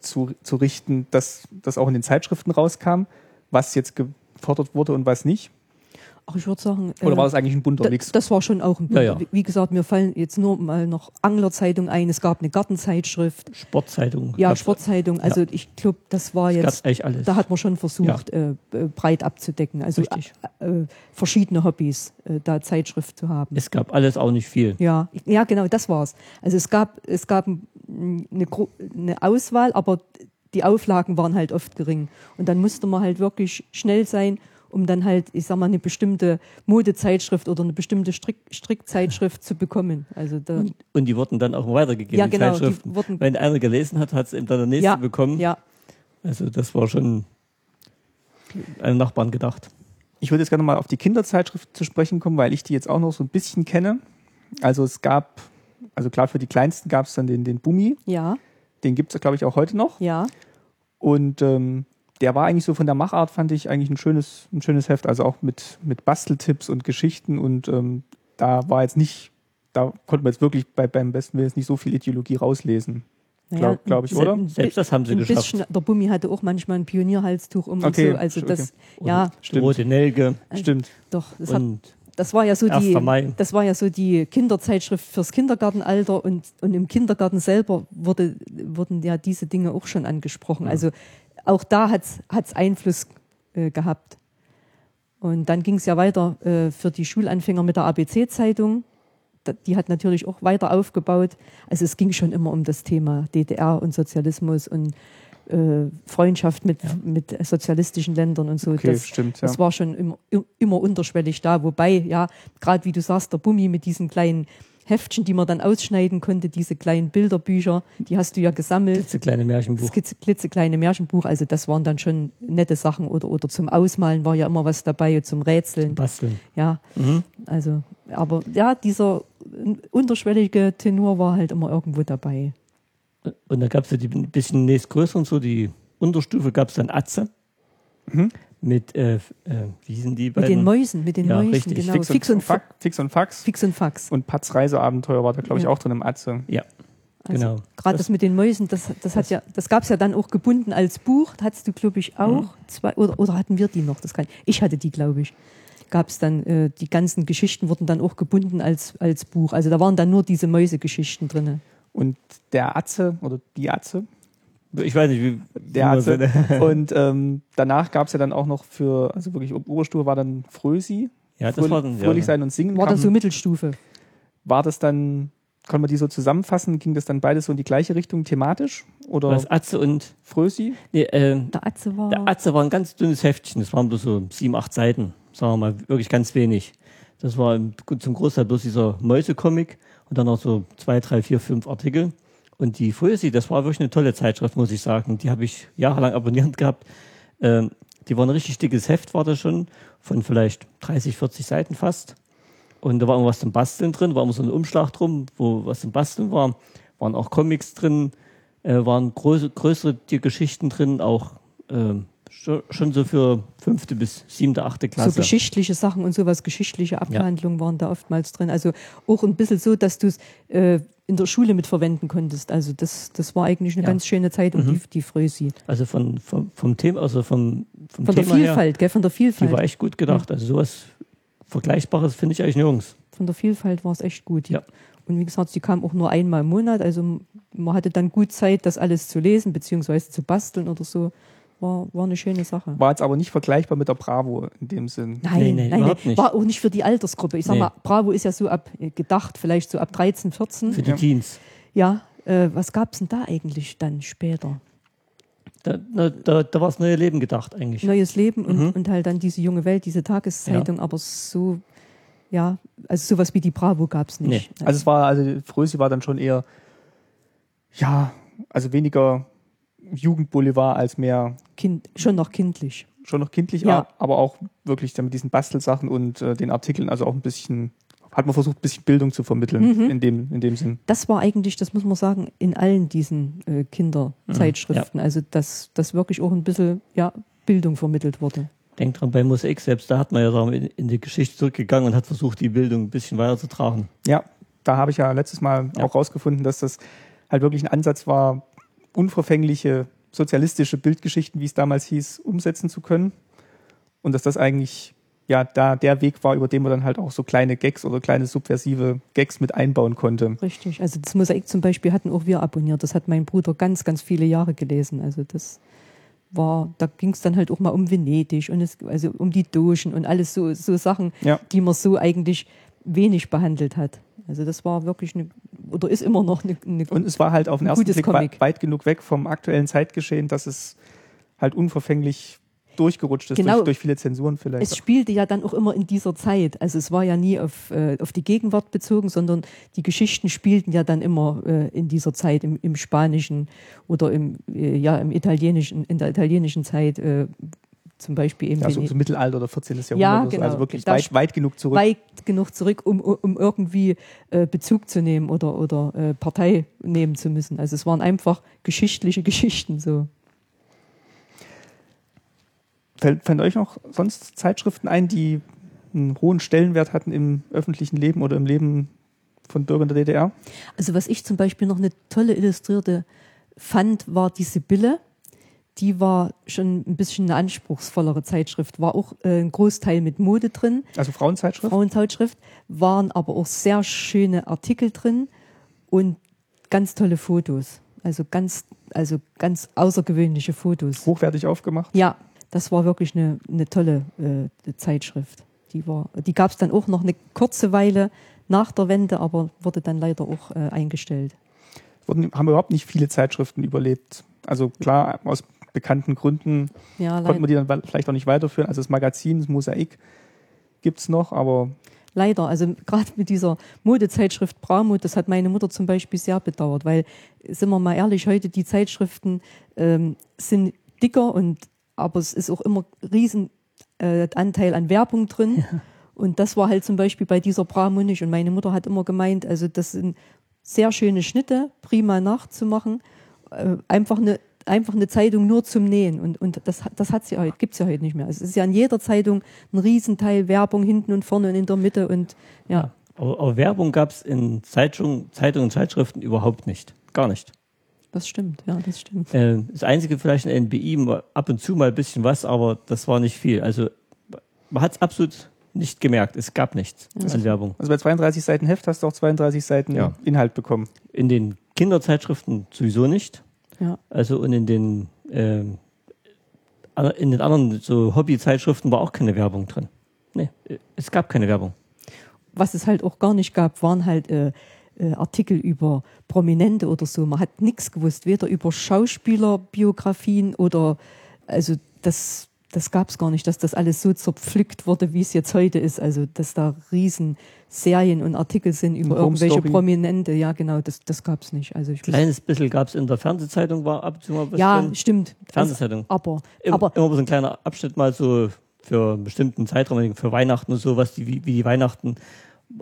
zu, zu richten, dass das auch in den Zeitschriften rauskam, was jetzt gefordert wurde und was nicht? Ach, ich würde sagen. Oder äh, war das eigentlich ein bunter Mix? Das war schon auch ein Ja, ja. Wie- gesagt, mir fallen jetzt nur mal noch Anglerzeitung ein. Es gab eine Gartenzeitschrift, Sportzeitung. ja, Sportzeitung. Also ich glaube, das war jetzt, eigentlich alles. da hat man schon versucht, äh, äh, breit abzudecken. Also äh, äh, verschiedene Hobbys, äh, da Zeitschrift zu haben. es gab alles auch nicht viel. Ja, ja, genau, das war's. Also es gab, es gab eine, Gru- eine Auswahl, aber die Auflagen waren halt oft gering. Und dann musste man halt wirklich schnell sein, um dann halt, ich sag mal, eine bestimmte Modezeitschrift oder eine bestimmte Strick Strickzeitschrift zu bekommen. Also da, Und die wurden dann auch weitergegeben, Ja, genau, die Zeitschriften. wurden- Wenn einer gelesen hat, hat es eben dann der nächste ja, bekommen. ja, Also das war schon an den Nachbarn gedacht. Ich würde jetzt gerne mal auf die Kinderzeitschrift zu sprechen kommen, weil ich die jetzt auch noch so ein bisschen kenne. Also es gab, also klar für die Kleinsten gab es dann den, den Bumi, ja, den gibt es glaube ich auch heute noch. ja. Und ähm, der war eigentlich so von der Machart, fand ich eigentlich ein schönes, ein schönes Heft, also auch mit, mit Basteltipps und Geschichten und ähm, da war jetzt nicht, da konnte man jetzt wirklich bei, beim besten Willen jetzt nicht so viel Ideologie rauslesen. Naja, Glaub- glaub ich, oder? Selbst das haben sie ein geschafft. Bisschen, der Bummi hatte auch manchmal ein Pionierhalstuch um Okay, und so. Also okay. das, ja, Stimmt. Rote Nelge Stimmt. doch, das hat und Das war ja so 1. die, Mai. das war ja so die Kinderzeitschrift fürs Kindergartenalter und, und im Kindergarten selber wurde, wurden ja diese Dinge auch schon angesprochen. Also auch da hat's hat's Einfluss äh, gehabt. Und dann ging es ja weiter äh, für die Schulanfänger mit der ABC-Zeitung. Die hat natürlich auch weiter aufgebaut. Also es ging schon immer um das Thema DDR und Sozialismus und äh, Freundschaft mit, mit sozialistischen Ländern und so. Okay, das, stimmt, ja. das war schon immer, immer unterschwellig da. Wobei, ja, gerade wie du sagst, der Bummi mit diesen kleinen Heftchen, die man dann ausschneiden konnte, diese kleinen Bilderbücher, die hast du ja gesammelt. das kleine Märchenbuch. Das klitze- klitzekleine Märchenbuch, also das waren dann schon nette Sachen oder, oder zum Ausmalen war ja immer was dabei, zum Rätseln. Basteln. Ja, Mhm. also, aber ja, dieser unterschwellige Tenor war halt immer irgendwo dabei. Und dann gab es ja die ein bisschen nächstgrößeren, so die Unterstufe gab es dann Atze. Mit, äh, äh, wie hießen die Mit beiden? den Mäusen, mit den Ja, Mäusen, richtig. genau. Fix, Fix und, Fa Fax, Fix und Fax. Fix und Fax. Und Patz Reiseabenteuer war da, glaube ich, Ja. auch drin im Atze. Ja, Also, genau. Gerade das, mit den Mäusen, das, das, hat ja, das gab es ja dann auch gebunden als Buch. Hattest du, glaube ich, auch zwei, oder, oder hatten wir die noch? Das kann, ich hatte die, glaube ich. Gab es dann, äh, die ganzen Geschichten wurden dann auch gebunden als, als Buch. Also da waren dann nur diese Mäusegeschichten drin. Und der Atze oder die Atze, Ich weiß nicht, wie der so- und ähm, danach gab es ja dann auch noch für, also wirklich Oberstufe war dann Frösi. Ja, das Fröhlich, war dann, Fröhlich ja. sein und singen. War dann kam- so Mittelstufe. war das dann kann man die so zusammenfassen? Ging das dann beides so in die gleiche Richtung thematisch? Oder Was Atze und Frösi? nee, äh, Der Atze war. der Atze war ein ganz dünnes Heftchen. Das waren bloß so sieben, acht Seiten. Sagen wir mal, wirklich ganz wenig. Das war zum Großteil bloß dieser Mäuse-Comic und dann noch so zwei, drei, vier, fünf Artikel. Und die Frösi, das war wirklich eine tolle Zeitschrift, muss ich sagen. Die habe ich jahrelang abonniert gehabt. Ähm, die war ein richtig dickes Heft, war das schon, von vielleicht 30, 40 Seiten fast. Und da war irgendwas zum Basteln drin, war immer so ein Umschlag drum, wo was zum Basteln war. Waren auch Comics drin, äh, waren große, größere Geschichten drin, auch ähm, schon, so für fünfte bis siebte, achte so Klasse. geschichtliche Sachen und sowas, geschichtliche Abhandlungen waren da oftmals drin. Also auch ein bisschen so, dass du es äh, in der Schule mitverwenden konntest. Also das, das war eigentlich eine Ja. ganz schöne Zeit um Mhm. die, die Frösi. Also von, vom, vom Thema, also vom, vom Von der Thema her, Vielfalt, gell? Von der die war Vielfalt. echt gut gedacht. Also sowas Vergleichbares finde ich eigentlich nirgends. Von der Vielfalt war es echt gut. Ja. Und wie gesagt, sie kam auch nur einmal im Monat. Also man hatte dann gut Zeit, das alles zu lesen, beziehungsweise zu basteln oder so. War, war eine schöne Sache. War jetzt aber nicht vergleichbar mit der Bravo in dem Sinn. Nein, Nee, nee, nein, überhaupt nein. nicht. War auch nicht für die Altersgruppe. Ich sag Nee. mal, Bravo ist ja so ab äh, gedacht, vielleicht so ab 13, 14. Für die Ja. Teens. Ja, äh, was gab's denn da eigentlich dann später? Da, na, da, da war das neue Leben gedacht eigentlich. Neues Leben und, Mhm. und halt dann diese junge Welt, diese Tageszeitung, aber so, ja, also sowas wie die Bravo gab's nicht. Also es war, also Frösi war dann schon eher, ja, also weniger Jugendboulevard als mehr kind, schon noch kindlich. schon noch kindlich, Ja. aber auch wirklich dann mit diesen Bastelsachen und äh, den Artikeln, also auch ein bisschen, hat man versucht, ein bisschen Bildung zu vermitteln Mhm. in, dem, in dem Sinn. Das war eigentlich, das muss man sagen, in allen diesen äh, Kinderzeitschriften. Also dass, dass wirklich auch ein bisschen ja, Bildung vermittelt wurde. Denk dran, bei Mosaik selbst, da hat man ja in, in die Geschichte zurückgegangen und hat versucht, die Bildung ein bisschen weiterzutragen. Ja, da habe ich ja letztes Mal Ja. auch rausgefunden, dass das halt wirklich ein Ansatz war, unverfängliche sozialistische Bildgeschichten, wie es damals hieß, umsetzen zu können. Und dass das eigentlich ja da der Weg war, über den man dann halt auch so kleine Gags oder kleine subversive Gags mit einbauen konnte. Richtig. Also das Mosaik zum Beispiel hatten auch wir abonniert. Das hat mein Bruder ganz, ganz viele Jahre gelesen. Also das war, da ging es dann halt auch mal um Venedig und es, also um die Dogen und alles so, so Sachen, Ja. die man so eigentlich wenig behandelt hat. Also das war wirklich eine, oder ist immer noch eine, eine Und es war halt auf den ersten Blick weit, weit genug weg vom aktuellen Zeitgeschehen, dass es halt unverfänglich durchgerutscht ist Genau. durch, durch viele Zensuren vielleicht. Es spielte ja dann auch immer in dieser Zeit. Also es war ja nie auf, äh, auf die Gegenwart bezogen, sondern die Geschichten spielten ja dann immer äh, in dieser Zeit im, im Spanischen oder im, äh, ja, im Italienischen, in der italienischen Zeit, äh, zum Beispiel eben ja, so, Mittelalter oder 14. Jahrhundert. Ja, oder so. genau. Also wirklich weit, weit genug zurück. weit genug zurück, um, um irgendwie äh, Bezug zu nehmen oder, oder äh, Partei nehmen zu müssen. Also es waren einfach geschichtliche Geschichten so. Fällt, euch noch sonst Zeitschriften ein, die einen hohen Stellenwert hatten im öffentlichen Leben oder im Leben von Bürgern der DDR? Also was ich zum Beispiel noch eine tolle Illustrierte fand, war die Sibylle. Die war schon ein bisschen eine anspruchsvollere Zeitschrift, war auch äh, ein Großteil mit Mode drin, Also Frauenzeitschrift? Frauenzeitschrift, waren aber auch sehr schöne Artikel drin und ganz tolle Fotos. Also ganz, also ganz außergewöhnliche Fotos. Hochwertig aufgemacht. Ja, das war wirklich eine, eine tolle äh, Zeitschrift. Die, war, die gab es dann auch noch eine kurze Weile nach der Wende, aber wurde dann leider auch äh, eingestellt. Wurden, haben überhaupt nicht viele Zeitschriften überlebt. Also klar, aus bekannten Gründen Ja, konnten wir die dann vielleicht auch nicht weiterführen. Also das Magazin, das Mosaik gibt es noch, aber leider. Also gerade mit dieser Modezeitschrift Bramo, das hat meine Mutter zum Beispiel sehr bedauert, weil, sind wir mal ehrlich, heute die Zeitschriften ähm, sind dicker und aber es ist auch immer riesen äh, Anteil an Werbung drin. Und das war halt zum Beispiel bei dieser Bramo nicht. Und meine Mutter hat immer gemeint, also das sind sehr schöne Schnitte, prima nachzumachen. Äh, einfach eine einfach eine Zeitung nur zum Nähen und, und das, hat- das hat's ja heute, gibt's ja heute nicht mehr. Es ist ja in jeder Zeitung ein Riesenteil Werbung hinten und vorne und in der Mitte und ja, Aber, aber Werbung gab es in Zeitung, Zeitungen und Zeitschriften überhaupt nicht. Gar nicht. das stimmt, ja, das stimmt. Äh, das Einzige vielleicht in NBI, ab und zu mal ein bisschen was, aber das war nicht viel. Also man hat es absolut nicht gemerkt. Es gab nichts an Werbung. also bei 32 Seiten Heft hast du auch 32 Seiten Ja. Inhalt bekommen. In den Kinderzeitschriften sowieso nicht. Ja. Also und in den ähm, in den anderen so Hobbyzeitschriften war auch keine Werbung drin. Nee, äh, es gab keine Werbung. Was es halt auch gar nicht gab, waren halt äh, äh, Artikel über Prominente oder so. Man hat nichts gewusst, weder über Schauspielerbiografien oder also das, das gab es gar nicht, dass das alles so zerpflückt wurde, wie es jetzt heute ist. Also dass da riesen Serien und Artikel sind über irgendwelche. Prominente. Ja, genau, das, das gab es nicht. Also ich Kleines bisschen gab es in der Fernsehzeitung, war ab und zu mal was ja, drin. stimmt. Also, Fernsehzeitung. aber, Immer, aber immer so ein kleiner Abschnitt mal so für einen bestimmten Zeitraum, für Weihnachten und so, was die, wie, wie die Weihnachten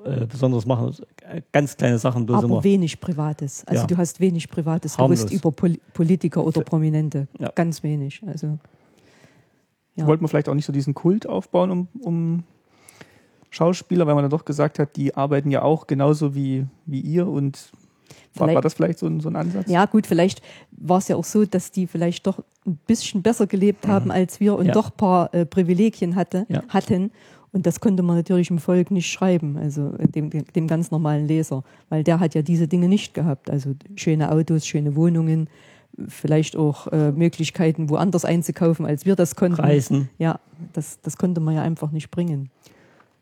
äh, besonders machen. Also, Ganz kleine Sachen bloß aber immer. wenig Privates. Also Ja. du hast wenig Privates gewusst über Pol Politiker oder Prominente. Ja. Ganz wenig. Also ja. Wollte man vielleicht auch nicht so diesen Kult aufbauen um, um Schauspieler, weil man dann doch gesagt hat, die arbeiten ja auch genauso wie, wie ihr und war, war das vielleicht so ein, so ein Ansatz? Ja, gut, vielleicht war es ja auch so, dass die vielleicht doch ein bisschen besser gelebt haben als wir und Ja. doch ein paar äh, Privilegien hatte, Ja. hatten. Und das konnte man natürlich im Volk nicht schreiben, also äh, dem, dem ganz normalen Leser, weil der hat ja diese Dinge nicht gehabt. Also schöne Autos, schöne Wohnungen, vielleicht auch äh, Möglichkeiten, woanders einzukaufen, als wir das konnten. Reisen. Ja, das, das konnte man ja einfach nicht bringen.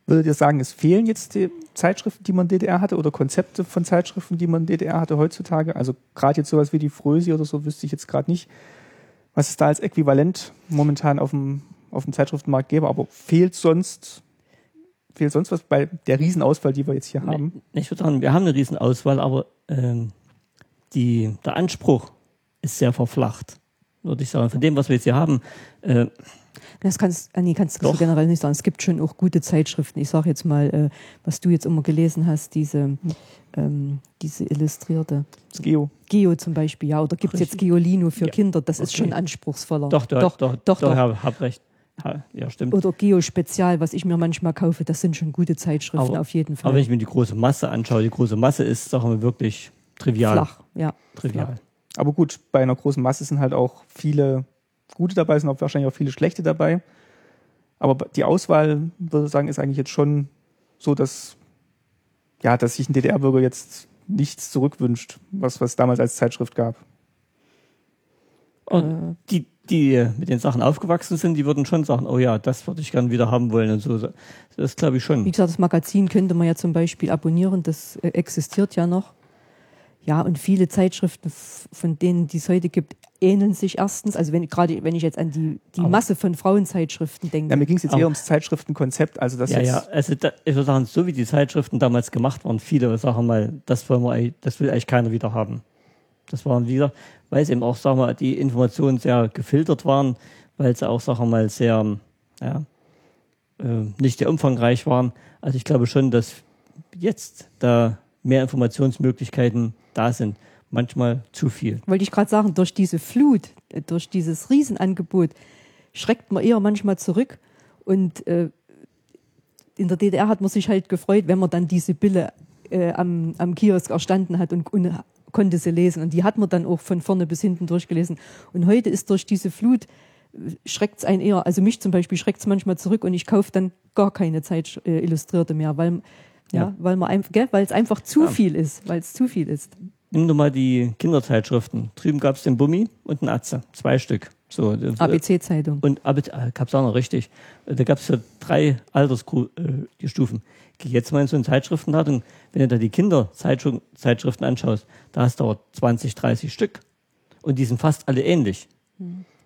Würdet ihr sagen, es fehlen jetzt die Zeitschriften, die man DDR hatte oder Konzepte von Zeitschriften, die man DDR hatte heutzutage? Also gerade jetzt sowas wie die Frösi oder so wüsste ich jetzt gerade nicht, was es da als Äquivalent momentan auf dem, auf dem Zeitschriftenmarkt gäbe. Aber fehlt sonst, fehlt sonst was bei der Riesenauswahl, die wir jetzt hier haben? Ich würde sagen, wir haben eine Riesenauswahl, aber ähm, die, der Anspruch ist sehr verflacht, würde ich sagen. Von dem, was wir jetzt hier haben, äh, Das kannst, ah, nee, kannst du generell nicht sagen. Es gibt schon auch gute Zeitschriften. Ich sage jetzt mal, äh, was du jetzt immer gelesen hast, diese, ähm, diese illustrierte. Das Geo. Geo zum Beispiel, ja. Oder gibt es jetzt. Geolino für Ja. Kinder? Das ist Okay. schon anspruchsvoller. doch, doch, doch, doch, doch, doch. Hab, hab recht. Ja, stimmt. Oder Geo Spezial, was ich mir manchmal kaufe, das sind schon gute Zeitschriften Aber- auf jeden Fall. Aber wenn ich mir die große Masse anschaue, die große Masse ist, sagen wir, wirklich trivial. Flach, ja. Trivial. Aber gut, bei einer großen Masse sind halt auch viele gute dabei, sind auch wahrscheinlich auch viele schlechte dabei. Aber die Auswahl, würde ich sagen, ist eigentlich jetzt schon so, dass, ja, dass sich ein DDR-Bürger jetzt nichts zurückwünscht, was was es damals als Zeitschrift gab. Und die, die mit den Sachen aufgewachsen sind, die würden schon sagen, oh ja, das würde ich gern wieder haben wollen und so. Das glaube ich Wie schon. gesagt, das Magazin könnte man ja zum Beispiel abonnieren, das äh, existiert ja noch. Ja, und viele Zeitschriften, von denen die es heute gibt, ähneln sich erstens. Also wenn gerade wenn ich jetzt an die, die Aber- Masse von Frauenzeitschriften denke. Ja, mir ging es jetzt Aber- eher ums Zeitschriftenkonzept, also das Ja, ja, also da, ich würde sagen, so wie die Zeitschriften damals gemacht waren, viele sagen mal, das wollen wir, eigentlich- das will eigentlich keiner wieder haben. Das waren wieder, weil es eben auch, sagen wir mal, die Informationen sehr gefiltert waren, weil sie auch, sagen wir mal, sehr, ja, äh, nicht sehr umfangreich waren. Also ich glaube schon, dass jetzt da mehr Informationsmöglichkeiten da sind. Manchmal zu viel. Wollte ich gerade sagen, durch diese Flut, äh, durch dieses Riesenangebot, schreckt man eher manchmal zurück. Und äh, in der DDR hat man sich halt gefreut, wenn man dann diese Bille äh, am, am Kiosk erstanden hat und, und konnte sie lesen. Und die hat man dann auch von vorne bis hinten durchgelesen. Und heute ist durch diese Flut schreckt es einen eher, also mich zum Beispiel schreckt es manchmal zurück und ich kaufe dann gar keine Zeit äh, Illustrierte mehr, weil ja, Ja. weil man einfach, weil es einfach zu Ja. viel ist, weil es zu viel ist. Nimm doch mal die Kinderzeitschriften. Drüben gab es den Bummi und den Atze. Zwei Stück. So, ABC-Zeitung. Und äh, gab's auch noch richtig. Da gab's für drei Altersstufen. Äh. Geh jetzt mal in so einen Zeitschriftenladen. Wenn du da die Kinderzeitschriften anschaust, da hast du aber 20, 30 Stück. Und die sind fast alle ähnlich.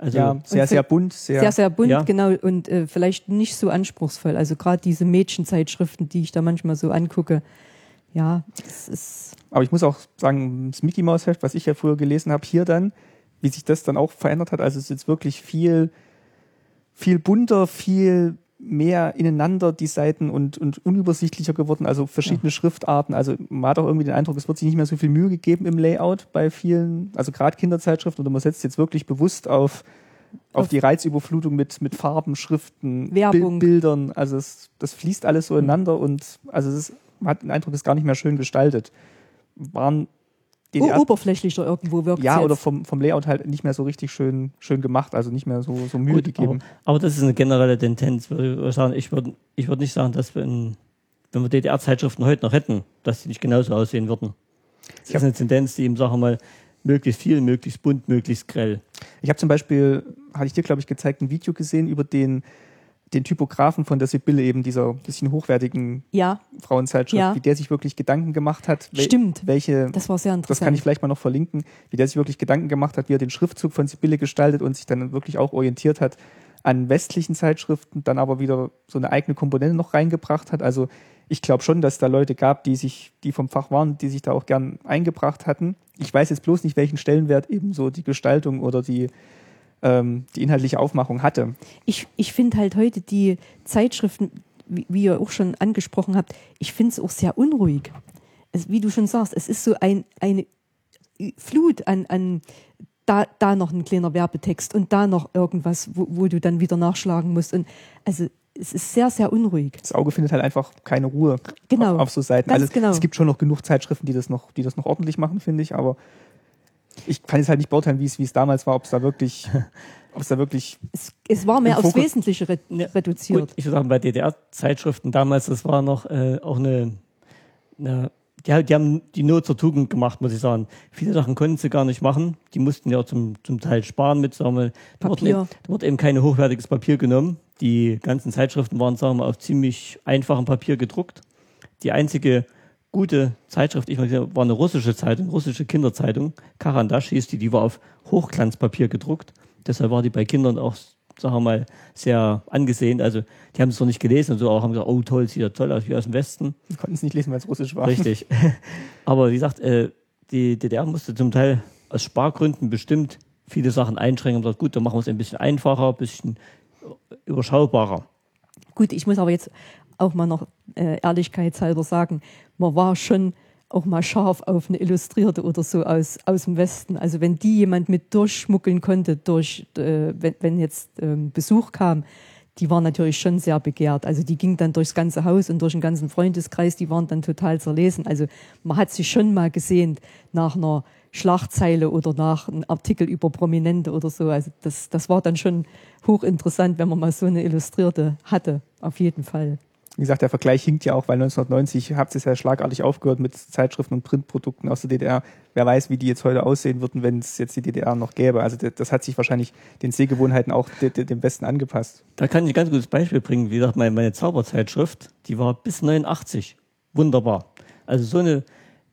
Also, ja, sehr, sehr bunt, sehr, Sehr, sehr bunt, Ja. genau, und äh, vielleicht nicht so anspruchsvoll. Also gerade diese Mädchenzeitschriften, die ich da manchmal so angucke, ja, es ist Aber ich muss auch sagen, das Mickey Mouse Heft, was ich ja früher gelesen habe, hier dann, wie sich das dann auch verändert hat. Also es ist jetzt wirklich viel, viel bunter, viel mehr ineinander die Seiten und, und unübersichtlicher geworden. Also verschiedene Schriftarten. Also man hat auch irgendwie den Eindruck, es wird sich nicht mehr so viel Mühe gegeben im Layout bei vielen, also gerade Kinderzeitschriften. Oder man setzt jetzt wirklich bewusst auf, auf, Auf- die Reizüberflutung mit, mit Farben, Schriften, Werbung. Bil Bildern. Also es, das fließt alles so ineinander und also es ist, man hat den Eindruck, es ist gar nicht mehr schön gestaltet. Waren DDR o- oberflächlicher irgendwo wirkt ja, jetzt. oder vom, vom Layout halt nicht mehr so richtig schön, schön gemacht, also nicht mehr so, so Mühe gut, gegeben. aber, aber das ist eine generelle Tendenz. würde Ich sagen, ich würde ich würd nicht sagen, dass wir, in, wenn wir DDR-Zeitschriften heute noch hätten, dass die nicht genauso aussehen würden. Das Ja. ist eine Tendenz, die eben, sagen wir mal, möglichst viel, möglichst bunt, möglichst grell. Ich habe zum Beispiel, hatte ich dir, glaube ich, gezeigt, ein Video gesehen über den den Typografen von der Sibylle eben, dieser bisschen hochwertigen Ja, Frauenzeitschrift, Ja. wie der sich wirklich Gedanken gemacht hat. wel- Stimmt. Welche, das war sehr das interessant. kann ich vielleicht mal noch verlinken, wie der sich wirklich Gedanken gemacht hat, wie er den Schriftzug von Sibylle gestaltet und sich dann wirklich auch orientiert hat an westlichen Zeitschriften, dann aber wieder so eine eigene Komponente noch reingebracht hat. Also ich glaube schon, dass da Leute gab, die sich, die vom Fach waren, die sich da auch gern eingebracht hatten. Ich weiß jetzt bloß nicht, welchen Stellenwert eben so die Gestaltung oder die, ähm, die inhaltliche Aufmachung hatte. ich, ich finde halt heute die Zeitschriften, wie, wie ihr auch schon angesprochen habt, ich finde es auch sehr unruhig. Es, wie du schon sagst, es ist so ein, eine Flut an, an da, da noch ein kleiner Werbetext und da noch irgendwas, wo, wo du dann wieder nachschlagen musst. Und also es ist sehr, sehr unruhig. Das Auge findet halt einfach keine Ruhe Genau, auf, auf so Seiten. ganz also genau. es gibt schon noch genug Zeitschriften, die das noch, die das noch ordentlich machen, finde ich, aber ich kann jetzt halt nicht beurteilen, wie es, wie es damals war, ob es da wirklich, ob es da wirklich Es, es war mehr aufs Fokus- Wesentliche re Ja, reduziert. Gut, ich würde sagen, bei DDR-Zeitschriften damals, das war noch äh, auch eine, eine die, haben- die haben die Not zur Tugend gemacht, muss ich sagen. Viele Sachen konnten sie gar nicht machen. Die mussten ja zum, zum Teil sparen mit, sagen wir, da wurde, eben, da wurde eben kein hochwertiges Papier genommen. Die ganzen Zeitschriften waren, sagen wir, auf ziemlich einfachem Papier gedruckt. Die einzige gute Zeitschrift, ich meine, war eine russische Zeitung, russische Kinderzeitung. Karandash hieß die, die war auf Hochglanzpapier gedruckt. Deshalb war die bei Kindern auch, sagen wir mal, sehr angesehen. Also, die haben es noch nicht gelesen und so, auch haben gesagt, oh toll, sieht ja toll aus, wie aus dem Westen. die konnten es nicht lesen, weil es russisch war. Richtig. Aber wie gesagt, äh, die DDR musste zum Teil aus Spargründen bestimmt viele Sachen einschränken und sagt, gut, dann machen wir es ein bisschen einfacher, ein bisschen überschaubarer. Gut, ich muss aber jetzt auch mal noch äh, ehrlichkeitshalber sagen, man war schon auch mal scharf auf eine Illustrierte oder so aus, aus dem Westen. Also wenn die jemand mit durchschmuggeln konnte, durch, äh, wenn, wenn jetzt ähm, Besuch kam, die war natürlich schon sehr begehrt. Also die ging dann durchs ganze Haus und durch den ganzen Freundeskreis, die waren dann total zerlesen. Also man hat sich schon mal gesehen nach einer Schlagzeile oder nach einem Artikel über Prominente oder so. Also das, das war dann schon hochinteressant, wenn man mal so eine Illustrierte hatte, auf jeden Fall. Wie gesagt, der Vergleich hinkt ja auch, weil 1990 habt ihr es ja schlagartig aufgehört mit Zeitschriften und Printprodukten aus der DDR. Wer weiß, wie die jetzt heute aussehen würden, wenn es jetzt die DDR noch gäbe. Also das, hat sich wahrscheinlich den Sehgewohnheiten auch de, de, dem Westen angepasst. Da kann ich ein ganz gutes Beispiel bringen. Wie gesagt, meine, meine Zauberzeitschrift, die war bis 89 wunderbar. Also so eine,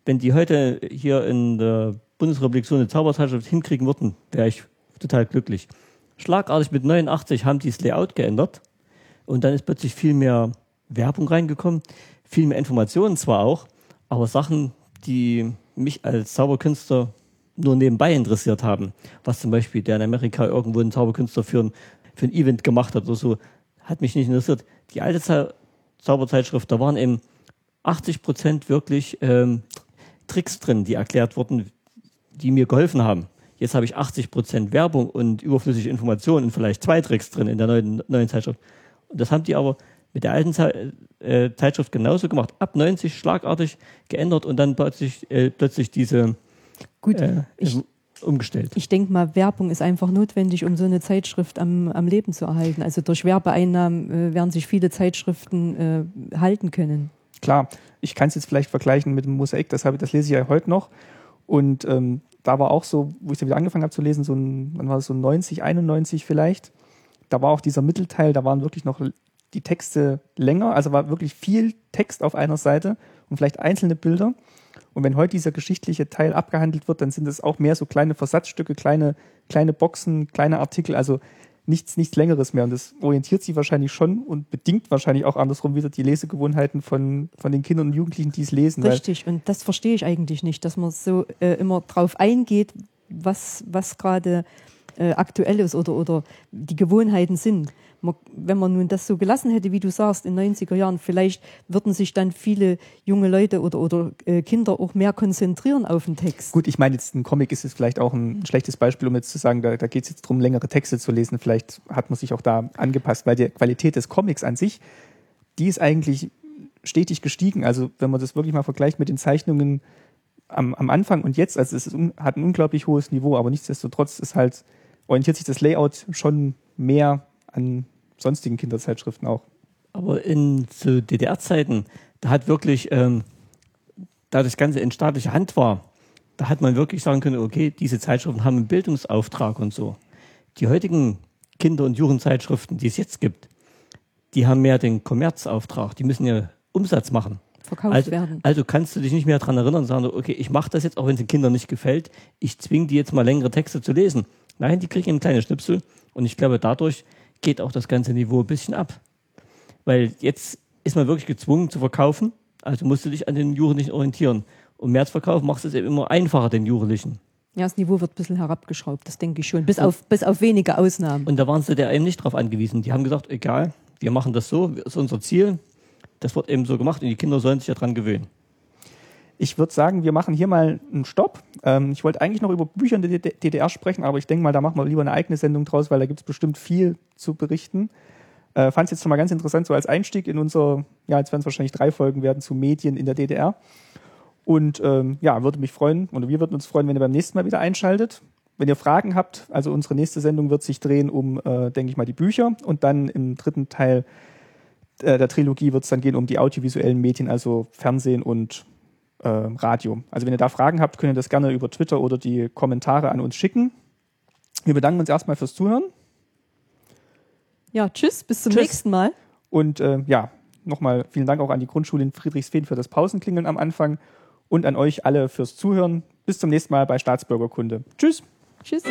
wenn die heute hier in der Bundesrepublik so eine Zauberzeitschrift hinkriegen würden, wäre ich total glücklich. Schlagartig mit 89 haben die das Layout geändert und dann ist plötzlich viel mehr Werbung reingekommen, viel mehr Informationen zwar auch, aber Sachen, die mich als Zauberkünstler nur nebenbei interessiert haben. Was zum Beispiel der in Amerika irgendwo ein Zauberkünstler für ein, für ein Event gemacht hat oder so, hat mich nicht interessiert. Die alte Zau Zauberzeitschrift, da waren eben 80 Prozent wirklich ähm, Tricks drin, die erklärt wurden, die mir geholfen haben. Jetzt habe ich 80 Prozent Werbung und überflüssige Informationen und vielleicht zwei Tricks drin in der neuen, neuen Zeitschrift. Und das haben die aber mit der alten Ze äh, Zeitschrift genauso gemacht. Ab 90 schlagartig geändert und dann plötzlich, äh, plötzlich diese Gut, äh, ich, umgestellt. ich denke mal, Werbung ist einfach notwendig, um so eine Zeitschrift am, am Leben zu erhalten. Also durch Werbeeinnahmen äh, werden sich viele Zeitschriften äh, halten können. Klar, ich kann es jetzt vielleicht vergleichen mit dem Mosaik, das, habe, das lese ich ja heute noch. Und ähm, da war auch so, wo ich dann wieder angefangen habe zu lesen, so ein, wann war das, so 90, 91 vielleicht. Da war auch dieser Mittelteil, da waren wirklich noch die Texte länger, also war wirklich viel Text auf einer Seite und vielleicht einzelne Bilder. Und wenn heute dieser geschichtliche Teil abgehandelt wird, dann sind es auch mehr so kleine Versatzstücke, kleine, kleine Boxen, kleine Artikel, also nichts, nichts Längeres mehr. Und das orientiert sie wahrscheinlich schon und bedingt wahrscheinlich auch andersrum wieder die Lesegewohnheiten von, von den Kindern und Jugendlichen, die es lesen. Richtig, und das verstehe ich eigentlich nicht, dass man so äh, immer drauf eingeht, was, was gerade äh, aktuell ist oder, oder die Gewohnheiten sind. Man, wenn man nun das so gelassen hätte, wie du sagst, in den 90er Jahren, vielleicht würden sich dann viele junge Leute oder, oder äh, Kinder auch mehr konzentrieren auf den Text. Gut, ich meine, jetzt ein Comic ist jetzt vielleicht auch ein schlechtes Beispiel, um jetzt zu sagen, da, da geht es jetzt darum, längere Texte zu lesen. Vielleicht hat man sich auch da angepasst, weil die Qualität des Comics an sich, die ist eigentlich stetig gestiegen. Also wenn man das wirklich mal vergleicht mit den Zeichnungen am, am Anfang und jetzt, also es ist, hat ein unglaublich hohes Niveau, aber nichtsdestotrotz ist halt, orientiert sich das Layout schon mehr an sonstigen Kinderzeitschriften auch. Aber in zu DDR-Zeiten, da hat wirklich, ähm, da das Ganze in staatlicher Hand war, da hat man wirklich sagen können, okay, diese Zeitschriften haben einen Bildungsauftrag und so. Die heutigen Kinder- und Jugendzeitschriften, die es jetzt gibt, die haben mehr den Kommerzauftrag, die müssen ja Umsatz machen. Verkauft Also, werden. also kannst du dich nicht mehr daran erinnern und sagen, okay, ich mache das jetzt, auch wenn es den Kindern nicht gefällt, ich zwinge die jetzt mal längere Texte zu lesen. Nein, die kriegen einen kleinen Schnipsel und ich glaube, dadurch geht auch das ganze Niveau ein bisschen ab. Weil jetzt ist man wirklich gezwungen zu verkaufen, also musst du dich an den Jugendlichen orientieren. Und Märzverkauf machst du es eben immer einfacher, den Jugendlichen. Ja, das Niveau wird ein bisschen herabgeschraubt, das denke ich schon. Bis auf, bis auf wenige Ausnahmen. Und da waren sie der eben nicht drauf angewiesen. Die haben gesagt, egal, wir machen das so, das ist unser Ziel. Das wird eben so gemacht und die Kinder sollen sich ja dran gewöhnen. Ich würde sagen, wir machen hier mal einen Stopp. Ähm, ich wollte eigentlich noch über Bücher in der DDR sprechen, aber ich denke mal, da machen wir lieber eine eigene Sendung draus, weil da gibt es bestimmt viel zu berichten. Äh, Fand es jetzt schon mal ganz interessant, so als Einstieg in unser, ja, jetzt werden es wahrscheinlich drei Folgen werden zu Medien in der DDR. Und ähm, ja, würde mich freuen, oder wir würden uns freuen, wenn ihr beim nächsten Mal wieder einschaltet. Wenn ihr Fragen habt, also unsere nächste Sendung wird sich drehen um, äh, denke ich mal, die Bücher und dann im dritten Teil äh, der Trilogie wird es dann gehen um die audiovisuellen Medien, also Fernsehen und äh, Radio. Also wenn ihr da Fragen habt, könnt ihr das gerne über Twitter oder die Kommentare an uns schicken. Wir bedanken uns erstmal fürs Zuhören Ja, tschüss, bis zum Tschüss. nächsten Mal. und äh, ja, nochmal vielen Dank auch an die Grundschule in Friedrichsfehn für das Pausenklingeln am Anfang und an euch alle fürs Zuhören. Bis zum nächsten Mal bei Staatsbürgerkunde. Tschüss! Tschüss.